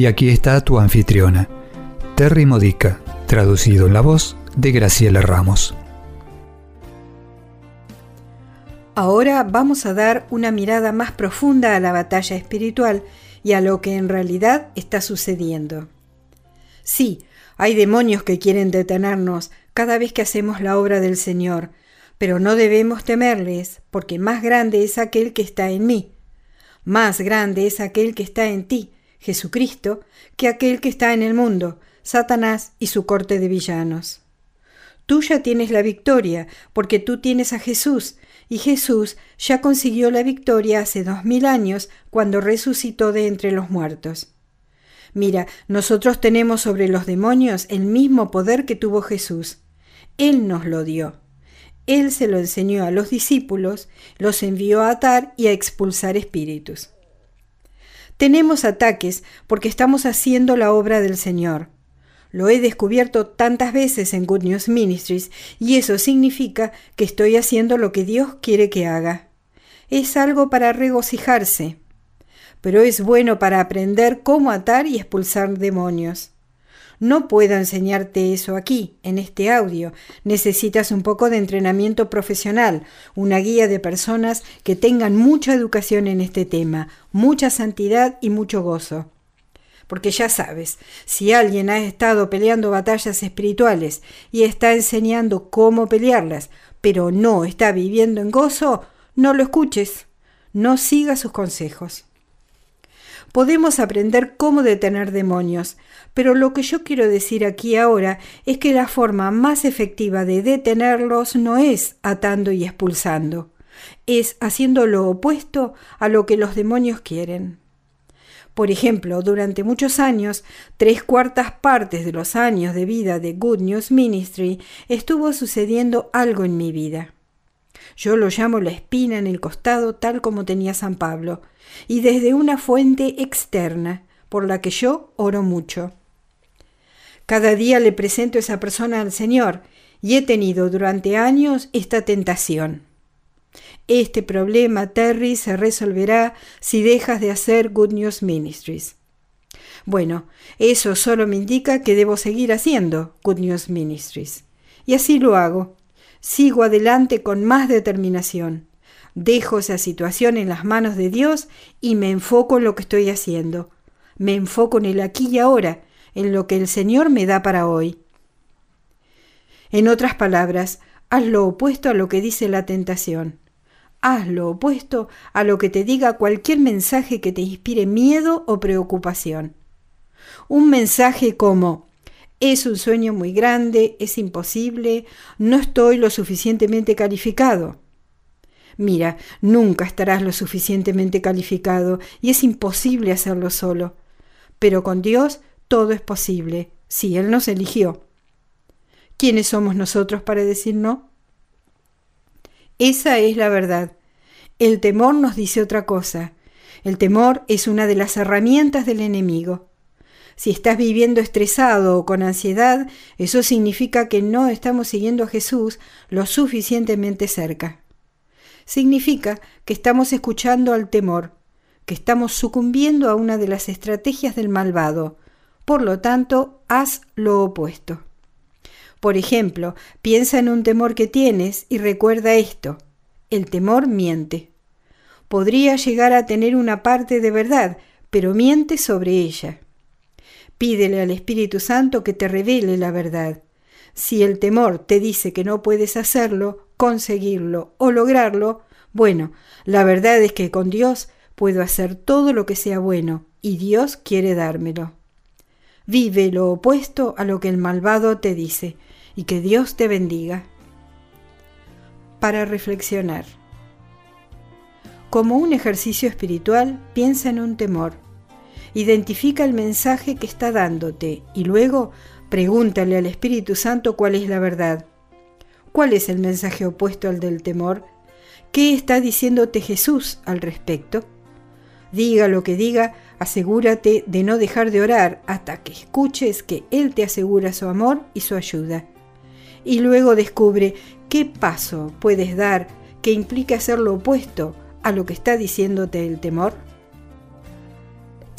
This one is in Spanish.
Y aquí está tu anfitriona, Terry Modica, traducido en la voz de Graciela Ramos. Ahora vamos a dar una mirada más profunda a la batalla espiritual y a lo que en realidad está sucediendo. Sí, hay demonios que quieren detenernos cada vez que hacemos la obra del Señor, pero no debemos temerles, porque más grande es aquel que está en mí, más grande es aquel que está en ti, Jesucristo, que aquel que está en el mundo, Satanás y su corte de villanos. Tú ya tienes la victoria, porque tú tienes a Jesús, y Jesús ya consiguió la victoria hace dos mil años cuando resucitó de entre los muertos. Mira, nosotros tenemos sobre los demonios el mismo poder que tuvo Jesús. Él nos lo dio. Él se lo enseñó a los discípulos, los envió a atar y a expulsar espíritus. Tenemos ataques porque estamos haciendo la obra del Señor. Lo he descubierto tantas veces en Good News Ministries y eso significa que estoy haciendo lo que Dios quiere que haga. Es algo para regocijarse, pero es bueno para aprender cómo atar y expulsar demonios. No puedo enseñarte eso aquí, en este audio. Necesitas un poco de entrenamiento profesional, una guía de personas que tengan mucha educación en este tema, mucha santidad y mucho gozo. Porque ya sabes, si alguien ha estado peleando batallas espirituales y está enseñando cómo pelearlas, pero no está viviendo en gozo, no lo escuches, no sigas sus consejos podemos aprender cómo detener demonios, pero lo que yo quiero decir aquí ahora es que la forma más efectiva de detenerlos no es atando y expulsando, es haciendo lo opuesto a lo que los demonios quieren. Por ejemplo, durante muchos años, tres cuartas partes de los años de vida de Good News Ministry, estuvo sucediendo algo en mi vida. Yo lo llamo la espina en el costado tal como tenía San Pablo, y desde una fuente externa, por la que yo oro mucho. Cada día le presento esa persona al Señor, y he tenido durante años esta tentación. Este problema, Terry, se resolverá si dejas de hacer Good News Ministries. Bueno, eso solo me indica que debo seguir haciendo Good News Ministries. Y así lo hago. Sigo adelante con más determinación. Dejo esa situación en las manos de Dios y me enfoco en lo que estoy haciendo. Me enfoco en el aquí y ahora, en lo que el Señor me da para hoy. En otras palabras, haz lo opuesto a lo que dice la tentación. Haz lo opuesto a lo que te diga cualquier mensaje que te inspire miedo o preocupación. Un mensaje como es un sueño muy grande, es imposible, no estoy lo suficientemente calificado. Mira, nunca estarás lo suficientemente calificado y es imposible hacerlo solo. Pero con Dios todo es posible, si Él nos eligió. ¿Quiénes somos nosotros para decir no? Esa es la verdad. El temor nos dice otra cosa. El temor es una de las herramientas del enemigo. Si estás viviendo estresado o con ansiedad, eso significa que no estamos siguiendo a Jesús lo suficientemente cerca. Significa que estamos escuchando al temor, que estamos sucumbiendo a una de las estrategias del malvado. Por lo tanto, haz lo opuesto. Por ejemplo, piensa en un temor que tienes y recuerda esto. El temor miente. Podría llegar a tener una parte de verdad, pero miente sobre ella. Pídele al Espíritu Santo que te revele la verdad. Si el temor te dice que no puedes hacerlo, conseguirlo o lograrlo, bueno, la verdad es que con Dios puedo hacer todo lo que sea bueno y Dios quiere dármelo. Vive lo opuesto a lo que el malvado te dice y que Dios te bendiga. Para reflexionar. Como un ejercicio espiritual, piensa en un temor Identifica el mensaje que está dándote y luego pregúntale al Espíritu Santo cuál es la verdad. ¿Cuál es el mensaje opuesto al del temor? ¿Qué está diciéndote Jesús al respecto? Diga lo que diga, asegúrate de no dejar de orar hasta que escuches que Él te asegura su amor y su ayuda. Y luego descubre qué paso puedes dar que implique hacer lo opuesto a lo que está diciéndote el temor.